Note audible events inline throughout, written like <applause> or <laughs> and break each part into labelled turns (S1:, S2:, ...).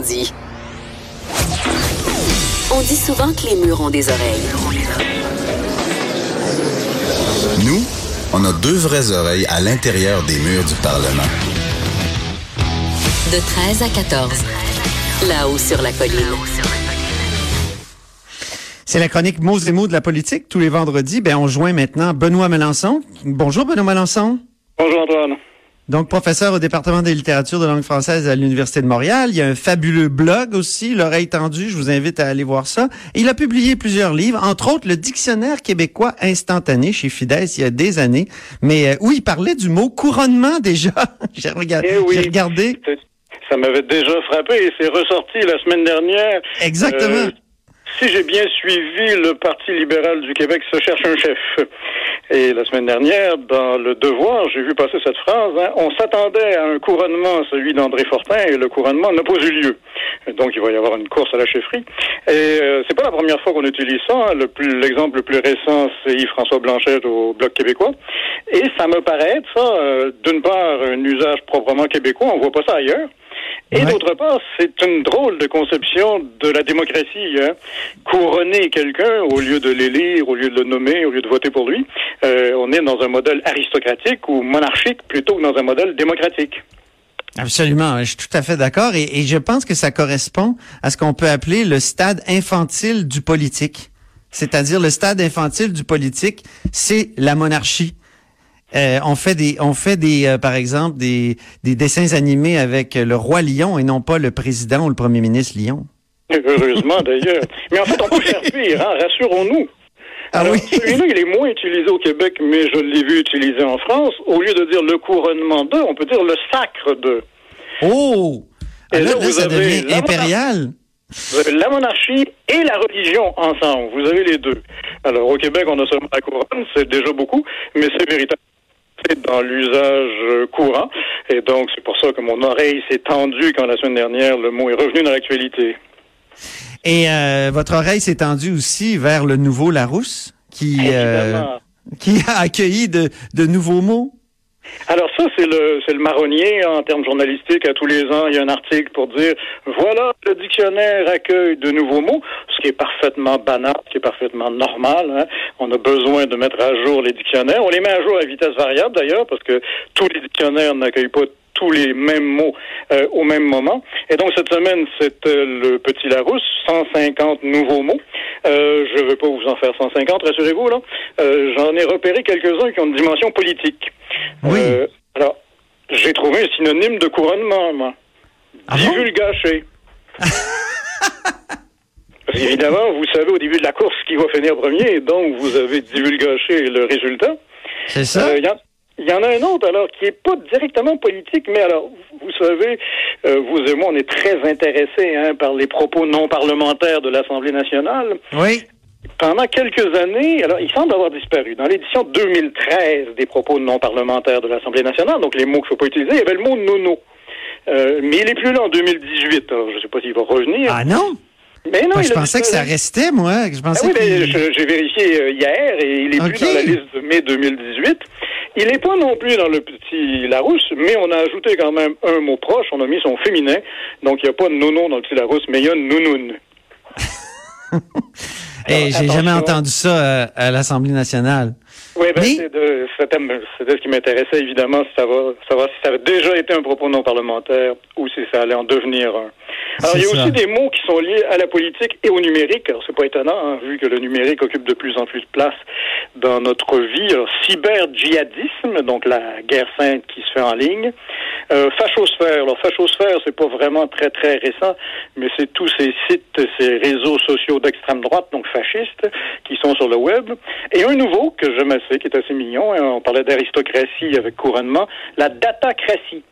S1: dit. On dit souvent que les murs ont des oreilles.
S2: Nous, on a deux vraies oreilles à l'intérieur des murs du Parlement.
S1: De 13 à 14. Là-haut sur la colline.
S3: C'est la chronique mots et mots de la politique. Tous les vendredis, ben, on joint maintenant Benoît Melançon. Bonjour, Benoît Melançon.
S4: Bonjour, Antoine.
S3: Donc, professeur au département des littératures de langue française à l'Université de Montréal. Il y a un fabuleux blog aussi, L'oreille tendue. Je vous invite à aller voir ça. il a publié plusieurs livres, entre autres le Dictionnaire québécois instantané chez Fides il y a des années. Mais euh, où il parlait du mot couronnement <laughs> déjà. J'ai regardé.
S4: Eh oui.
S3: regardé.
S4: Ça m'avait déjà frappé et c'est ressorti la semaine dernière.
S3: Exactement.
S4: Euh, si j'ai bien suivi, le Parti libéral du Québec se cherche un chef. Et la semaine dernière, dans Le Devoir, j'ai vu passer cette phrase. Hein, on s'attendait à un couronnement, celui d'André Fortin, et le couronnement n'a pas eu lieu. Donc, il va y avoir une course à la chefferie. Et euh, c'est pas la première fois qu'on utilise ça. Hein. L'exemple le plus récent, c'est Yves-François Blanchet au Bloc québécois. Et ça me paraît, ça, euh, d'une part, un usage proprement québécois. On voit pas ça ailleurs. Et d'autre part, c'est une drôle de conception de la démocratie. Hein. Couronner quelqu'un au lieu de l'élire, au lieu de le nommer, au lieu de voter pour lui, euh, on est dans un modèle aristocratique ou monarchique plutôt que dans un modèle démocratique.
S3: Absolument, je suis tout à fait d'accord et, et je pense que ça correspond à ce qu'on peut appeler le stade infantile du politique. C'est-à-dire le stade infantile du politique, c'est la monarchie. Euh, on fait des, on fait des, euh, par exemple, des, des dessins animés avec le roi lion et non pas le président ou le premier ministre lion.
S4: Heureusement <laughs> d'ailleurs. Mais en fait, on peut faire pire, hein? rassurons-nous.
S3: Ah
S4: Alors,
S3: oui?
S4: celui-là, il est moins utilisé au Québec, mais je l'ai vu utilisé en France. Au lieu de dire le couronnement de, on peut dire le sacre de.
S3: Oh!
S4: Et
S3: Ah, là,
S4: là,
S3: là,
S4: vous
S3: ça
S4: avez
S3: devient
S4: la
S3: impérial.
S4: Vous avez la monarchie et la religion ensemble. Vous avez les deux. Alors, au Québec, on a seulement la couronne, c'est déjà beaucoup, mais c'est véritable. C'est dans l'usage courant. Et donc, c'est pour ça que mon oreille s'est tendue quand la semaine dernière, le mot est revenu dans l'actualité.
S3: Et euh, votre oreille s'est tendue aussi vers le nouveau Larousse, qui, euh, qui a accueilli de, de nouveaux mots?
S4: Alors ça, c'est le c'est le marronnier en termes journalistiques. À tous les ans, il y a un article pour dire voilà, le dictionnaire accueille de nouveaux mots, ce qui est parfaitement banal, ce qui est parfaitement normal. hein. On a besoin de mettre à jour les dictionnaires. On les met à jour à vitesse variable d'ailleurs, parce que tous les dictionnaires n'accueillent pas tous les mêmes mots euh, au même moment. Et donc cette semaine, c'est euh, le Petit Larousse, 150 nouveaux mots. Euh, je ne vais pas vous en faire 150, rassurez-vous là. Euh, J'en ai repéré quelques-uns qui ont une dimension politique.
S3: Oui.
S4: Alors, j'ai trouvé un synonyme de couronnement, moi.
S3: Ah bon?
S4: Divulgaché. <laughs> Parce qu'évidemment, vous savez au début de la course qui va finir premier, donc vous avez divulgaché le résultat.
S3: C'est ça?
S4: Il il y en a un autre, alors, qui est pas directement politique, mais alors, vous savez, euh, vous et moi, on est très intéressés hein, par les propos non parlementaires de l'Assemblée nationale.
S3: Oui.
S4: Pendant quelques années, alors, il semble avoir disparu. Dans l'édition 2013 des propos non parlementaires de l'Assemblée nationale, donc les mots qu'il ne faut pas utiliser, il y avait le mot nono. Euh, mais il est plus là en 2018. Alors, je ne sais pas s'il va revenir.
S3: Ah non?
S4: mais non,
S3: Moi, je pensais que ça restait, moi. Je
S4: Ah
S3: pensais
S4: oui, mais
S3: qu'il-
S4: je- j'ai vérifié euh, hier et il est plus dans la liste de mai 2018. Il n'est pas non plus dans le petit Larousse, mais on a ajouté quand même un mot proche. On a mis son féminin. Donc, il n'y a pas de nono dans le petit Larousse, mais il y a nounoun. <laughs>
S3: Eh, j'ai jamais entendu ça euh, à l'Assemblée nationale.
S4: Oui, ben,
S3: Mais-
S4: c'est de- ce qui m'intéressait, évidemment, si savoir, savoir si ça avait déjà été un propos non parlementaire ou si ça allait en devenir un. Alors, il y a
S3: ça.
S4: aussi des mots qui sont liés à la politique et au numérique. Alors, c'est pas étonnant, hein, vu que le numérique occupe de plus en plus de place dans notre vie. Alors, cyber-djihadisme, donc la guerre sainte qui se fait en ligne. Euh, fachosphère. Alors, fachosphère, c'est pas vraiment très, très récent, mais c'est tous ces sites, ces réseaux sociaux d'extrême droite, donc fascistes, qui sont sur le web. Et un nouveau, que j'aime qui est assez mignon, hein, on parlait d'aristocratie avec couronnement, la datacratie.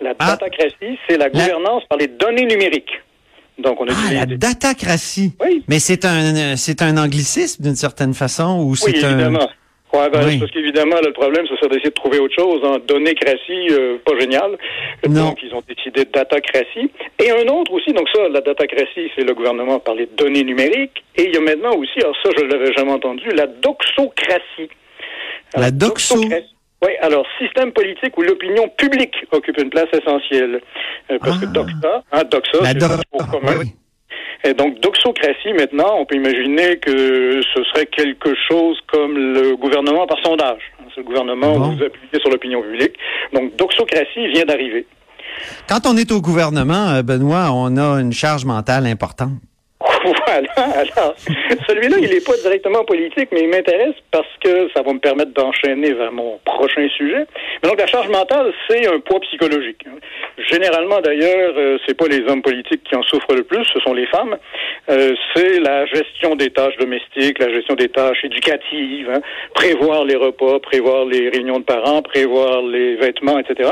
S4: La
S3: Ah.
S4: datacratie, c'est la
S3: La-
S4: gouvernance par les données numériques. Donc, on
S3: Ah,
S4: utilise
S3: la
S4: des-
S3: datacratie.
S4: Oui.
S3: Mais c'est un, c'est un anglicisme d'une certaine façon ou
S4: Oui,
S3: c'est un.
S4: évidemment. Ouais, ben,
S3: Oui.
S4: Parce qu'évidemment, le problème, c'est d'essayer de trouver autre chose. Hein. Donnécratie, euh, pas génial.
S3: Non.
S4: Donc, ils ont décidé de datacratie. Et un autre aussi, donc ça, la datacratie, c'est le gouvernement par les données numériques. Et il y a maintenant aussi, alors ça, je l'avais jamais entendu, la doxocratie.
S3: La
S4: Alors,
S3: doxo?
S4: Oui, alors système politique où l'opinion publique occupe une place essentielle. Euh, parce que
S3: Ah.
S4: doxa, hein, doxa,
S3: La
S4: c'est
S3: do-
S4: commun.
S3: oui.
S4: Et donc, doxocratie, maintenant, on peut imaginer que ce serait quelque chose comme le gouvernement par sondage. C'est le gouvernement
S3: Bon.
S4: où vous appuyez sur l'opinion publique. Donc, doxocratie vient d'arriver.
S3: Quand on est au gouvernement, euh, Benoît, on a une charge mentale importante. <laughs>
S4: Voilà. Alors, celui-là, il n'est pas directement politique, mais il m'intéresse parce que ça va me permettre d'enchaîner vers mon prochain sujet. Mais donc, la charge mentale, c'est un poids psychologique. Généralement, d'ailleurs, euh, c'est pas les hommes politiques qui en souffrent le plus, ce sont les femmes. Euh, c'est la gestion des tâches domestiques, la gestion des tâches éducatives, hein. prévoir les repas, prévoir les réunions de parents, prévoir les vêtements, etc.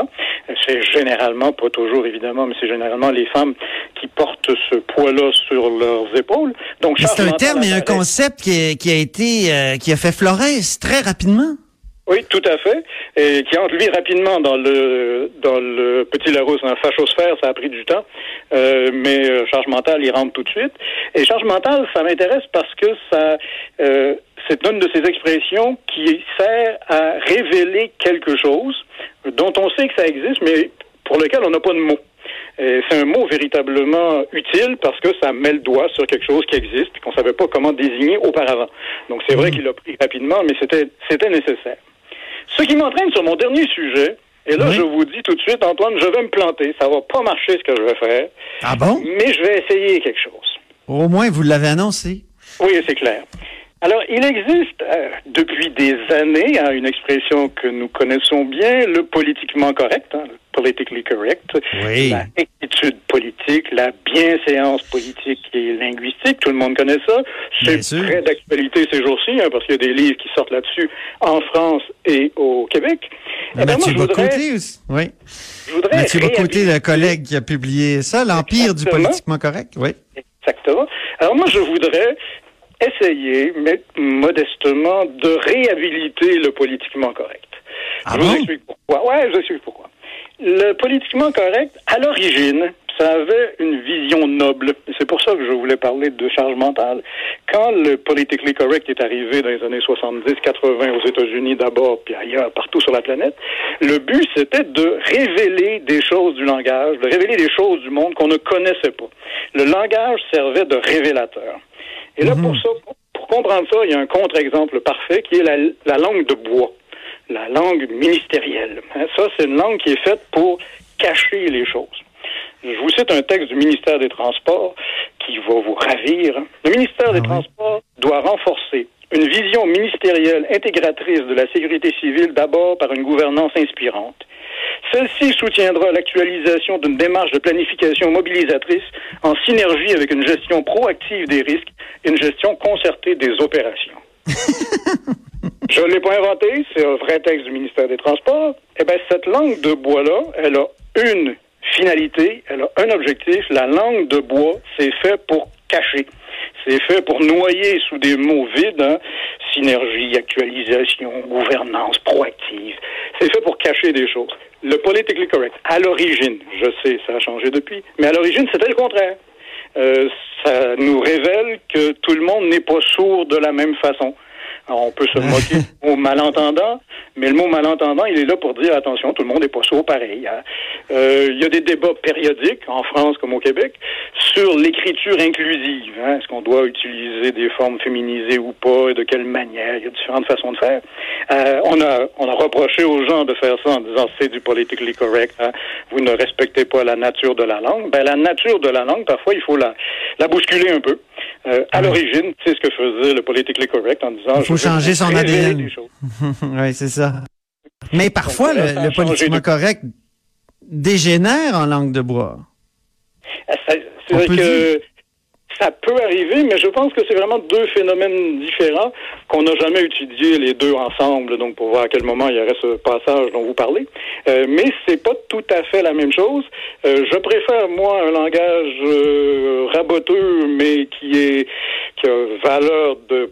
S4: C'est généralement, pas toujours évidemment, mais c'est généralement les femmes qui portent ce poids-là sur leurs épaules. Donc,
S3: C'est un terme et un concept qui, a été, euh, qui a fait florès très rapidement.
S4: Oui, tout à fait. Et qui entre lui rapidement dans le dans le petit Larousse, un fachosphère, ça a pris du temps. Euh, mais euh, charge mentale, il rentre tout de suite. Et charge mentale, ça m'intéresse parce que ça euh, c'est une de ces expressions qui sert à révéler quelque chose dont on sait que ça existe, mais pour lequel on n'a pas de mots. C'est un mot véritablement utile parce que ça met le doigt sur quelque chose qui existe et qu'on savait pas comment désigner auparavant. Donc c'est vrai qu'il l'a pris rapidement, mais c'était c'était nécessaire. Ce qui m'entraîne sur mon dernier sujet, et là
S3: Oui.
S4: je vous dis tout de suite, Antoine, je vais me planter, ça va pas marcher ce que je vais faire,
S3: Ah bon?
S4: mais je vais essayer quelque chose.
S3: Au moins, vous l'avez annoncé.
S4: Oui, c'est clair. Alors, il existe euh, depuis des années hein, une expression que nous connaissons bien, le politiquement correct, hein, le politically correct,
S3: Oui.
S4: la rectitude politique, la bienséance politique et linguistique, tout le monde connaît ça.
S3: Bien
S4: C'est très d'actualité ces jours-ci, hein, parce qu'il y a des livres qui sortent là-dessus en France et au Québec. Eh ben, moi,
S3: Mathieu
S4: je voudrais,
S3: Bocoté aussi. Oui.
S4: je voudrais
S3: Mathieu Bocoté, le collègue qui a publié ça, l'Empire du politiquement correct. Oui.
S4: Exactement. Alors moi, je voudrais essayer, mais modestement, de réhabiliter le politiquement correct.
S3: Ah
S4: je vous explique pourquoi. Ouais, je vous explique pourquoi. Le politiquement correct, à l'origine, ça avait une vision noble. C'est pour ça que je voulais parler de charge mentale. Quand le politically correct est arrivé dans les années 70-80 aux États-Unis d'abord, puis ailleurs, partout sur la planète, le but, c'était de révéler des choses du langage, de révéler des choses du monde qu'on ne connaissait pas. Le langage servait de révélateur. Et là, pour ça, pour comprendre ça, il y a un contre-exemple parfait qui est la, la langue de bois, la langue ministérielle. Hein, Ça, c'est une langue qui est faite pour cacher les choses. Je vous cite un texte du ministère des Transports qui va vous ravir. Le ministère des
S3: oui.
S4: Transports doit renforcer une vision ministérielle intégratrice de la sécurité civile d'abord par une gouvernance inspirante. Celle-ci soutiendra l'actualisation d'une démarche de planification mobilisatrice en synergie avec une gestion proactive des risques et une gestion concertée des opérations. <laughs> Je ne l'ai pas inventé, c'est un vrai texte du ministère des Transports. Eh bien, cette langue de bois-là, elle a une finalité, elle a un objectif. La langue de bois, c'est fait pour cacher. C'est fait pour noyer sous des mots vides, hein, synergie, actualisation, gouvernance, proactive. C'est fait pour cacher des choses. Le politically correct, à l'origine, je sais, ça a changé depuis, mais à l'origine, c'était le contraire. Euh, ça nous révèle que tout le monde n'est pas sourd de la même façon. Alors, on peut se moquer du <laughs> mot malentendant, mais le mot malentendant, il est là pour dire attention, tout le monde n'est pas sourd pareil. hein. Euh, il y a des débats périodiques, en France comme au Québec, sur l'écriture inclusive. hein. Est-ce qu'on doit utiliser des formes féminisées ou pas, et de quelle manière? Il y a différentes façons de faire. Euh, on, a, on a reproché aux gens de faire ça en disant c'est du politically correct, hein. vous ne respectez pas la nature de la langue. Ben, la nature de la langue, parfois, il faut la, la bousculer un peu. Euh, à l'origine, c'est ce que faisait le politically correct en disant
S3: Il faut
S4: je
S3: changer son ADN. <laughs> oui, c'est ça. Mais parfois,
S4: Donc,
S3: le, politiquement
S4: de-
S3: correct dégénère en langue de bois.
S4: Ah, C'est vrai que ça peut arriver, mais je pense que c'est vraiment deux phénomènes différents qu'on n'a jamais étudiés les deux ensemble, donc pour voir à quel moment il y aurait ce passage dont vous parlez. Euh, mais c'est pas tout à fait la même chose. Euh, je préfère moi un langage euh, raboteux, mais qui est qui a valeur de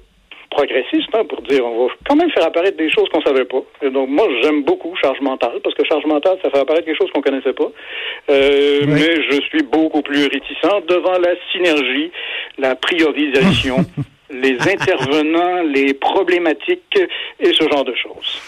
S4: progressiste, hein, pour dire on va quand même faire apparaître des choses qu'on savait pas. Et donc moi j'aime beaucoup charge mentale parce que charge mentale ça fait apparaître quelque chose qu'on connaissait pas. Euh,
S3: Oui.
S4: Mais je suis beaucoup plus réticent devant la synergie, la priorisation, <laughs> les intervenants, les problématiques et ce genre de choses.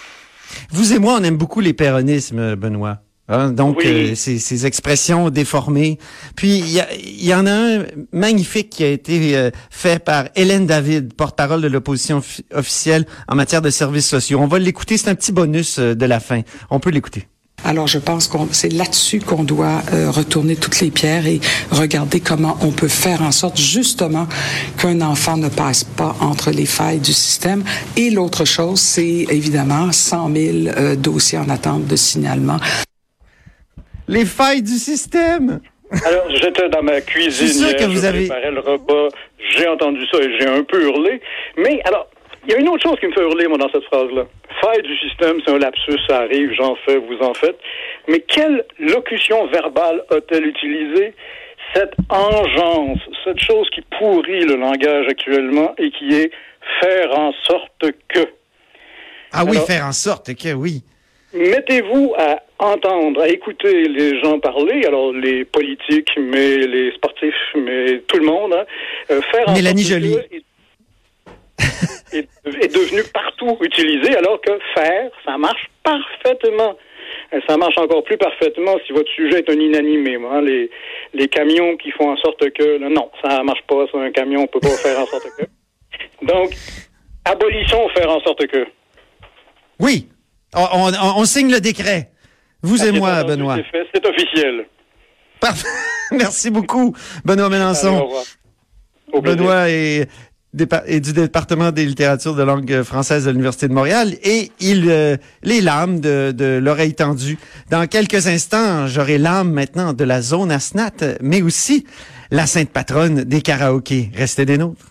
S3: Vous et moi, on aime beaucoup les péronismes, Benoît. Hein, donc,
S4: Oui.
S3: euh, ces, ces expressions déformées. Puis, il y, a- il y en a un magnifique qui a été euh, fait par Hélène David, porte-parole de l'opposition offi- officielle en matière de services sociaux. On va l'écouter, c'est un petit bonus euh, de la fin. On peut l'écouter.
S5: Alors, je pense qu'on c'est là-dessus qu'on doit euh, retourner toutes les pierres et regarder comment on peut faire en sorte justement qu'un enfant ne passe pas entre les failles du système. Et l'autre chose, c'est évidemment 100 000 euh, dossiers en attente de signalement.
S3: Les failles du système!
S4: Alors, j'étais dans ma cuisine hier,
S3: que vous
S4: je
S3: avez-
S4: préparais le repas, j'ai entendu ça et j'ai un peu hurlé. Mais alors, il y a une autre chose qui me fait hurler, moi, dans cette phrase-là. Faille du système, c'est un lapsus, ça arrive, j'en fais, vous en faites. Mais quelle locution verbale a-t-elle utilisée? Cette engeance, cette chose qui pourrit le langage actuellement et qui est faire en sorte que.
S3: Ah oui, faire en sorte que oui.
S4: Mettez-vous à entendre, à écouter les gens parler, alors les politiques, mais les sportifs, mais tout le monde, hein, euh, faire en
S3: Mélanie
S4: sorte que
S3: Joly.
S4: est, est- est devenu partout utilisé, alors que faire, ça marche parfaitement. Euh, Ça marche encore plus parfaitement si votre sujet est un inanimé. hein, les, les camions qui font en sorte que... Non, ça marche pas, ça, un camion, on peut pas faire en sorte que... Donc, abolissons faire en sorte que...
S3: Oui. On, on- on signe le décret. Vous et moi, Benoît.
S4: C'est fait, c'est officiel.
S3: Parfait. <laughs> Merci beaucoup, Benoît Mélenchon.
S4: Au.
S3: Benoît est du département des littératures de langue française de l'Université de Montréal et il euh, les lames de, de l'oreille tendue. Dans quelques instants, j'aurai l'âme maintenant de la zone Asnat, mais aussi la sainte patronne des karaokés. Restez des nôtres.